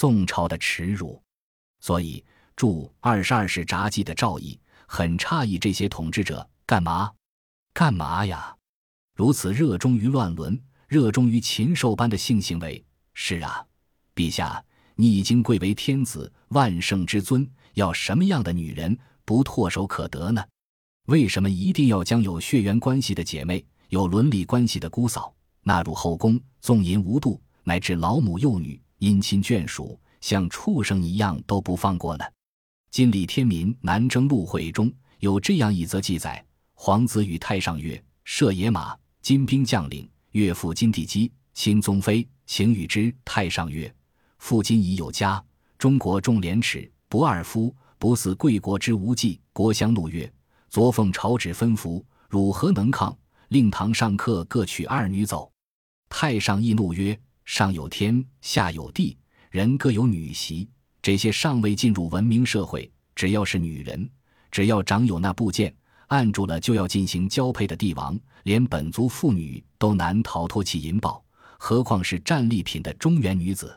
宋朝的耻辱。所以，著二十二世札记的赵毅很诧异，这些统治者干嘛？干嘛呀？如此热衷于乱伦，热衷于禽兽般的性行为。是啊，陛下，你已经贵为天子，万圣之尊，要什么样的女人不唾手可得呢？为什么一定要将有血缘关系的姐妹、有伦理关系的姑嫂纳入后宫，纵淫无度，乃至老母幼女、姻亲眷属，像畜生一样都不放过呢？《金李天民南征陆会》中有这样一则记载：皇子与太上曰：“射野马，金兵将领，岳父金地基，亲宗妃，请与之。”太上曰：“父今已有家，中国重廉耻，不二夫，不似贵国之无忌。”国相怒曰：“昨奉朝旨吩咐，汝何能抗？令堂上客各取二女走。”太上亦怒曰：“上有天，下有地，人各有女媳。”这些尚未进入文明社会，只要是女人，只要长有那部件，按住了就要进行交配的帝王，连本族妇女都难逃脱其淫暴，何况是战利品的中原女子？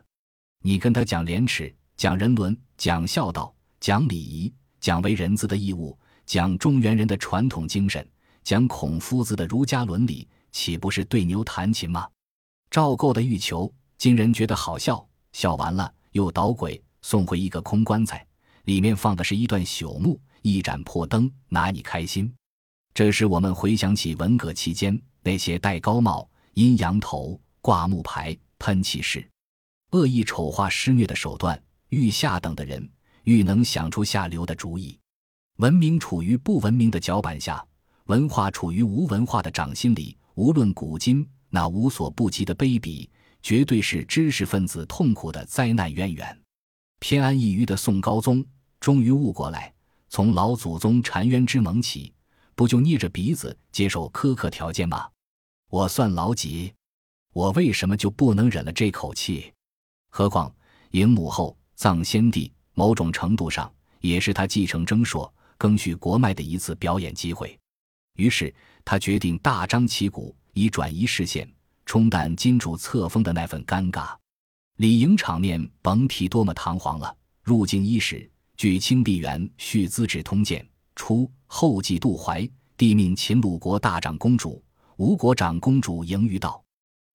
你跟他讲廉耻，讲人伦，讲孝道，讲礼仪，讲为人子的义务，讲中原人的传统精神，讲孔夫子的儒家伦理，岂不是对牛弹琴吗？赵构的欲求，金人觉得好笑，笑完了又捣鬼。送回一个空棺材，里面放的是一段朽木、一盏破灯，拿你开心。这时我们回想起文革期间那些戴高帽、阴阳头、挂木牌、喷气式、恶意丑化施虐的手段。欲下等的人愈能想出下流的主意。文明处于不文明的脚板下，文化处于无文化的掌心里。无论古今，那无所不及的卑鄙，绝对是知识分子痛苦的灾难渊源。偏安一隅的宋高宗终于悟过来，从老祖宗澶渊之盟起，不就捏着鼻子接受苛刻条件吗？我算老几？我为什么就不能忍了这口气？何况迎母后、葬先帝，某种程度上也是他继承征硕、更续国脉的一次表演机会。于是他决定大张旗鼓，以转移视线，冲淡金主册封的那份尴尬。礼迎场面甭提多么堂皇了。入京伊始，据《清帝元续资治通鉴》，初后继杜怀，帝命秦鲁国大长公主、吴国长公主迎于道，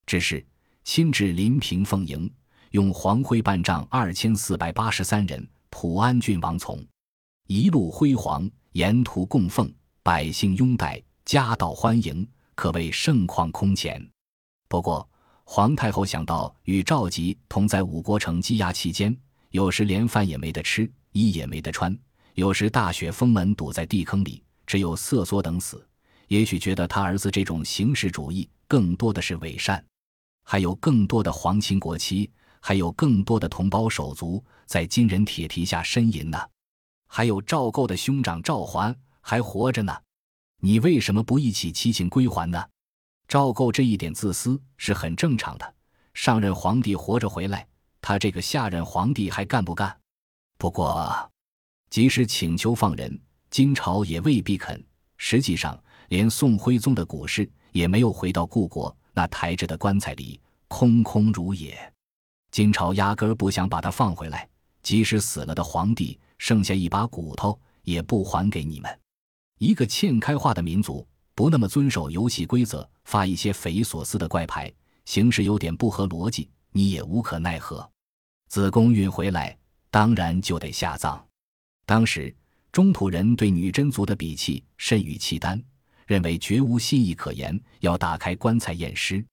只是亲至临平奉迎，用黄灰半帐二千四百八十三人，普安郡王从，一路辉煌，沿途供奉，百姓拥戴，夹道欢迎，可谓盛况空前。不过。皇太后想到与赵佶同在五国城羁押期间，有时连饭也没得吃，衣也没得穿；有时大雪封门，堵在地坑里，只有瑟缩等死。也许觉得他儿子这种形式主义更多的是伪善，还有更多的皇亲国戚，还有更多的同胞手足在金人铁蹄下呻吟呢。还有赵构的兄长赵桓还活着呢，你为什么不一起齐请归还呢？赵构这一点自私是很正常的。上任皇帝活着回来，他这个下任皇帝还干不干？不过，即使请求放人，金朝也未必肯。实际上，连宋徽宗的骨事也没有回到故国，那抬着的棺材里空空如也。金朝压根儿不想把他放回来。即使死了的皇帝剩下一把骨头，也不还给你们。一个欠开化的民族。不那么遵守游戏规则，发一些匪夷所思的怪牌，形式有点不合逻辑，你也无可奈何。子宫运回来，当然就得下葬。当时中土人对女真族的鄙弃甚于契丹，认为绝无信义可言，要打开棺材验尸。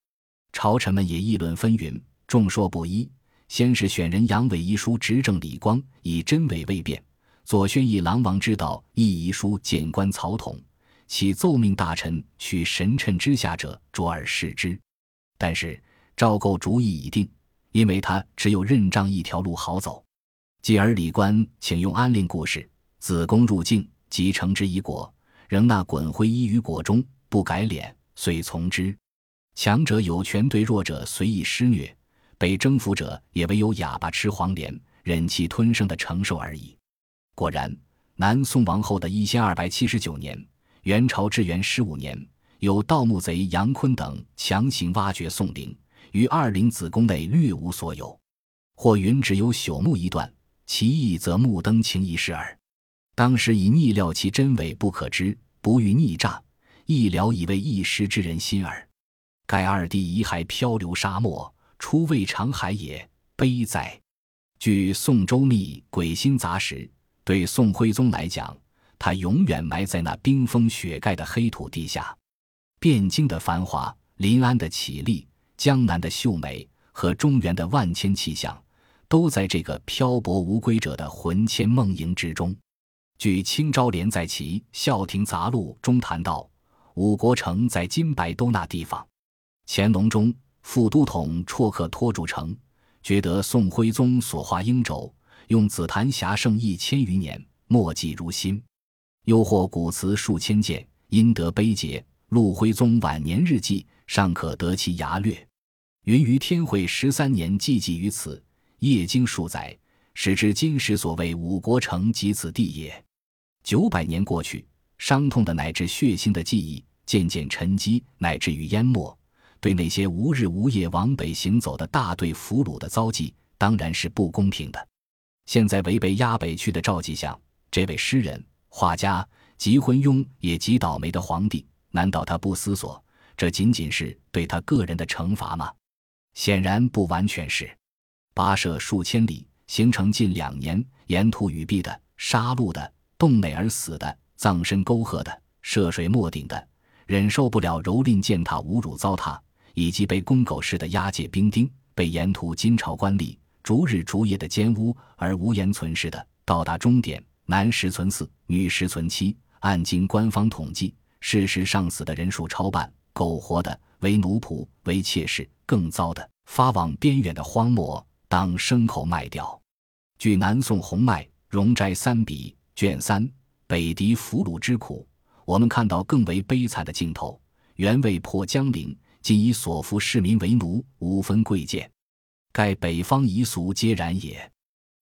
朝臣们也议论纷纭，众说不一。先是选人杨伟一书执政李光，以真伪未辨；左宣义狼王之道亦遗书谏官曹统。其奏命大臣取神谶之下者着而视之，但是赵构主意已定，因为他只有认账一条路好走。继而李官请用安令故事，子宫入境，即承之以果，仍纳滚灰衣于果中，不改脸，遂从之。强者有权对弱者随意施虐，被征服者也唯有哑巴吃黄连，忍气吞声的承受而已。果然，南宋王后的一千二百七十九年。元朝至元十五年，有盗墓贼杨坤等强行挖掘宋陵，于二陵子宫内略无所有。或云只有朽木一段，其意则目登情一事耳。当时以逆料其真伪不可知，不欲逆诈，一聊以为一时之人心耳。盖二帝遗骸漂流沙漠，初未尝海也，悲哉！据宋周密《鬼心杂识》，对宋徽宗来讲，他永远埋在那冰封雪盖的黑土地下。汴京的繁华，临安的绮丽，江南的秀美，和中原的万千气象，都在这个漂泊无归者的魂牵梦萦之中。据清昭连在其《孝亭杂录》中谈到，五国城在金白都那地方。乾隆中，副都统绰克托住城，觉得宋徽宗所画鹰轴，用紫檀匣胜一千余年，墨迹如新。又获古瓷数千件，因得碑碣。陆徽宗晚年日记尚可得其牙略。云于天会十三年记记于此，夜经数载，使之今时所谓五国城及此地也。九百年过去，伤痛的乃至血腥的记忆渐渐沉积，乃至于淹没。对那些无日无夜往北行走的大队俘虏的遭际，当然是不公平的。现在为被押北去的赵继相，这位诗人、画家、极昏庸也极倒霉的皇帝，难道他不思索，这仅仅是对他个人的惩罚吗？显然不完全是。跋涉数千里，行程近两年，沿途雨毙的、杀戮的。洞内而死的，葬身沟壑的，涉水没顶的，忍受不了蹂躏践踏、侮辱糟蹋，以及被公狗似的押解兵丁，被沿途金朝官吏逐日逐夜的奸污而无言存世的，到达终点，男十存四，女十存七。按经官方统计，事实上死的人数超半，苟活的为奴仆、为妾室，更糟的发往边远的荒漠当牲口卖掉。据南宋洪迈《容斋三笔》。卷三，北狄俘虏之苦，我们看到更为悲惨的镜头。原未破江陵，今以所俘市民为奴，无分贵贱。盖北方夷俗皆然也。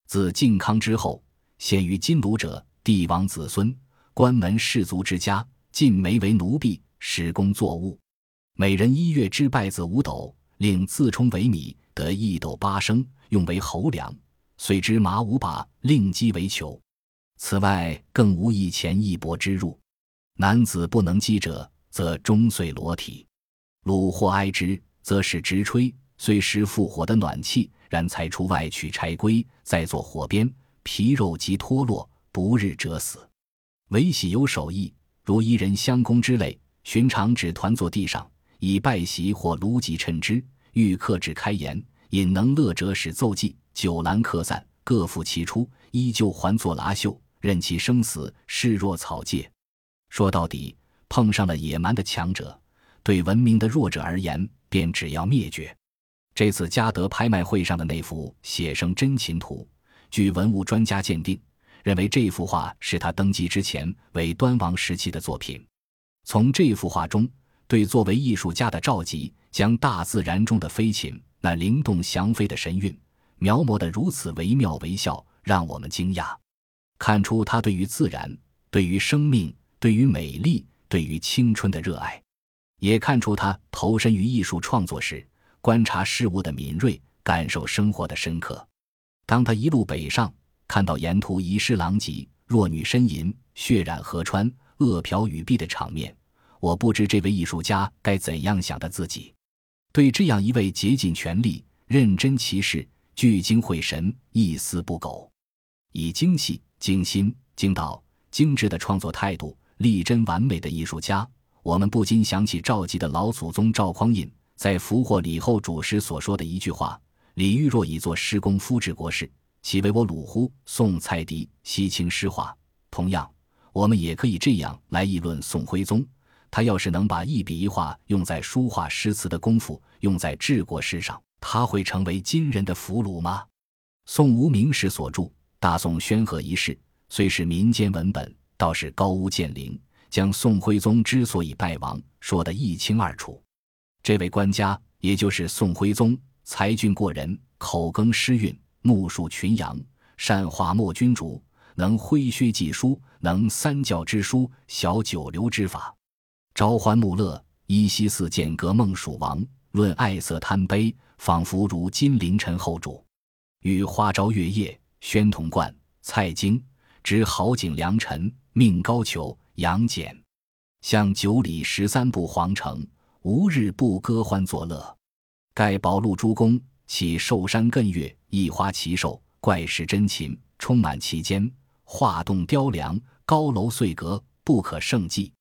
自靖康之后，献于金卢者，帝王子孙、关门士族之家，尽没为奴婢，使工作物。每人一月之败子五斗，令自充为米，得一斗八升，用为侯粮。遂之马五把，令鸡为裘。此外，更无一钱一帛之入。男子不能饥者，则终岁裸体；虏或哀之，则使直吹，虽失复火的暖气，然才出外取柴归，再做火边，皮肉即脱落，不日折死。唯喜有手艺，如一人相公之类，寻常只团坐地上，以拜席或炉几趁之。欲克制开言，引能乐者使奏记，酒阑客散，各赴其出，依旧还作拉绣。任其生死，视若草芥。说到底，碰上了野蛮的强者，对文明的弱者而言，便只要灭绝。这次嘉德拍卖会上的那幅《写生真禽图》，据文物专家鉴定，认为这幅画是他登基之前为端王时期的作品。从这幅画中，对作为艺术家的赵佶，将大自然中的飞禽那灵动翔飞的神韵，描摹得如此惟妙惟肖，让我们惊讶。看出他对于自然、对于生命、对于美丽、对于青春的热爱，也看出他投身于艺术创作时观察事物的敏锐、感受生活的深刻。当他一路北上，看到沿途遗失狼藉、弱女呻吟、血染河川、饿殍雨蔽的场面，我不知这位艺术家该怎样想的自己。对这样一位竭尽全力、认真其事、聚精会神、一丝不苟，以精细。精心、精到、精致的创作态度，力真完美的艺术家，我们不禁想起赵佶的老祖宗赵匡胤在俘获李后主时所说的一句话：“李煜若以作诗功夫治国事，岂为我鲁乎？”宋蔡迪西清诗画。同样，我们也可以这样来议论宋徽宗：他要是能把一笔一画用在书画诗词的功夫用在治国事上，他会成为今人的俘虏吗？宋无名氏所著。大宋宣和一事虽是民间文本，倒是高屋建瓴，将宋徽宗之所以败亡说得一清二楚。这位官家，也就是宋徽宗，才俊过人，口耕诗韵，目述群羊，善画墨君主，能挥薛记书，能三教之书，晓九流之法，朝欢暮乐，依稀似剑阁孟蜀王，论爱色贪杯，仿佛如金陵陈后主。与花朝月夜、宣统冠、蔡京，知好景良辰，命高俅、杨戬，向九里十三步皇城，无日不歌欢作乐。盖宝禄诸公，起寿山艮岳，一花奇兽，怪石珍禽，充满其间，画栋雕梁，高楼碎阁，不可胜计。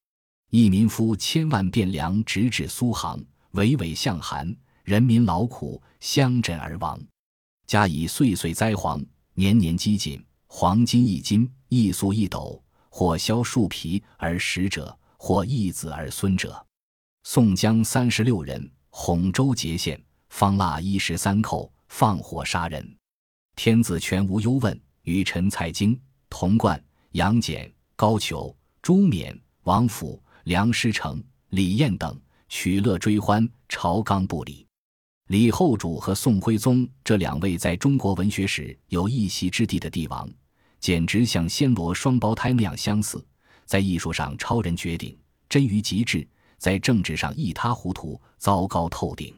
一民夫千万汴梁，直至苏杭，巍巍向寒，人民劳苦，相枕而亡。加以岁岁灾荒，年年饥馑，黄金一斤，一粟一斗，或削树皮而食者，或易子而孙者。宋江三十六人，洪州节县，方腊一十三寇，放火杀人。天子全无忧问，与陈蔡京、童贯、杨戬、高俅、朱冕、王府。梁师成、李彦等取乐追欢，朝纲不理。李后主和宋徽宗这两位在中国文学史有一席之地的帝王，简直像暹罗双胞胎那样相似，在艺术上超人绝顶，臻于极致；在政治上一塌糊涂，糟糕透顶。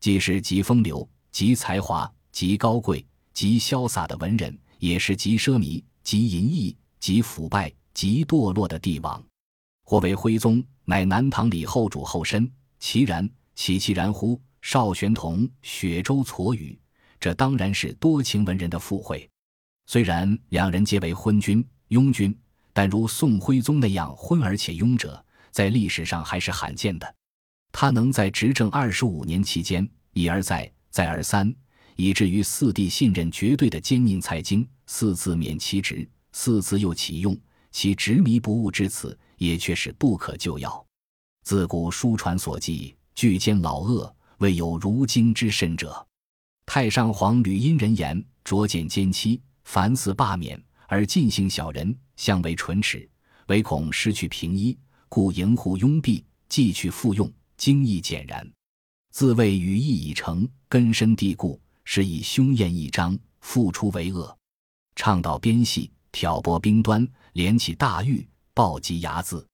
既是极风流、极才华、极高贵、极潇洒的文人，也是极奢靡、极淫逸、极腐败、极堕落的帝王。或为徽宗，乃南唐李后主后身，其然，岂其然乎？邵玄同、雪州痤语，这当然是多情文人的附会。虽然两人皆为昏君、庸君，但如宋徽宗那样昏而且庸者，在历史上还是罕见的。他能在执政二十五年期间，一而再，再而三，以至于四帝信任绝对的奸佞蔡京，四次免其职，四次又启用，其执迷不悟之此。也却是不可救药。自古书传所记，巨奸老恶，未有如今之甚者。太上皇屡因人言，擢减奸妻，凡似罢免，而尽幸小人，相为唇齿，唯恐失去平一，故营护拥蔽，继去复用，精义简然。自谓羽翼已成，根深蒂固，是以凶焰一张，复出为恶，倡导边隙，挑拨兵端，连起大狱。暴击睚眦，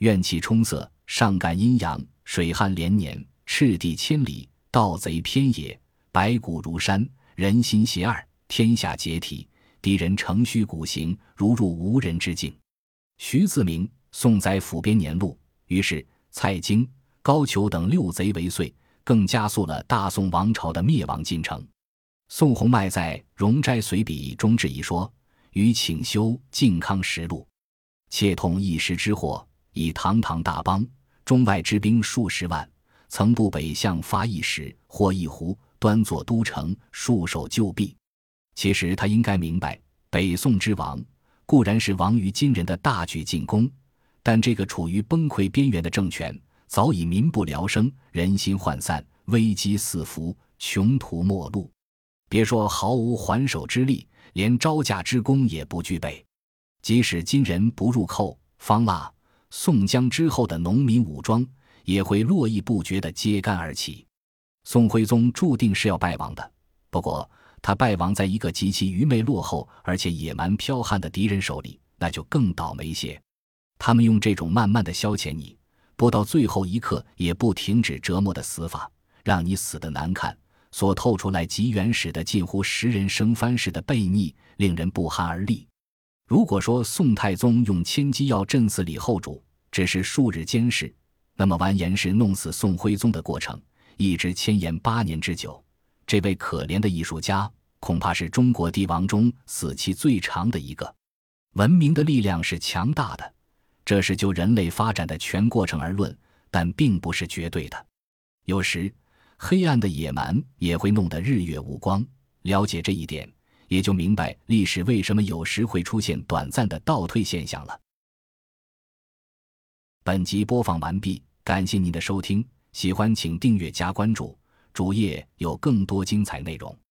怨气冲塞，上感阴阳，水旱连年，赤地千里，盗贼偏野，白骨如山，人心邪二，天下解体，敌人乘虚鼓行，如入无人之境。徐自明《宋载府编年录》于是蔡京、高俅等六贼为遂，更加速了大宋王朝的灭亡进程。宋弘迈在《容斋随笔》中质疑说：“与请修《靖康实录》。”窃通一时之祸，以堂堂大邦，中外之兵数十万，曾渡北向发一使，或一湖，端坐都城，束手就毙。其实他应该明白，北宋之亡固然是亡于金人的大举进攻，但这个处于崩溃边缘的政权，早已民不聊生，人心涣散，危机四伏，穷途末路。别说毫无还手之力，连招架之功也不具备。即使金人不入寇，方腊、宋江之后的农民武装也会络绎不绝地揭竿而起。宋徽宗注定是要败亡的，不过他败亡在一个极其愚昧、落后而且野蛮剽悍的敌人手里，那就更倒霉些。他们用这种慢慢的消遣你，不到最后一刻也不停止折磨的死法，让你死的难看，所透出来极原始的、近乎食人生番似的悖逆，令人不寒而栗。如果说宋太宗用千机要震死李后主只是数日间事，那么完颜氏弄死宋徽宗的过程一直牵延八年之久。这位可怜的艺术家恐怕是中国帝王中死期最长的一个。文明的力量是强大的，这是就人类发展的全过程而论，但并不是绝对的。有时，黑暗的野蛮也会弄得日月无光。了解这一点。也就明白历史为什么有时会出现短暂的倒退现象了。本集播放完毕，感谢您的收听，喜欢请订阅加关注，主页有更多精彩内容。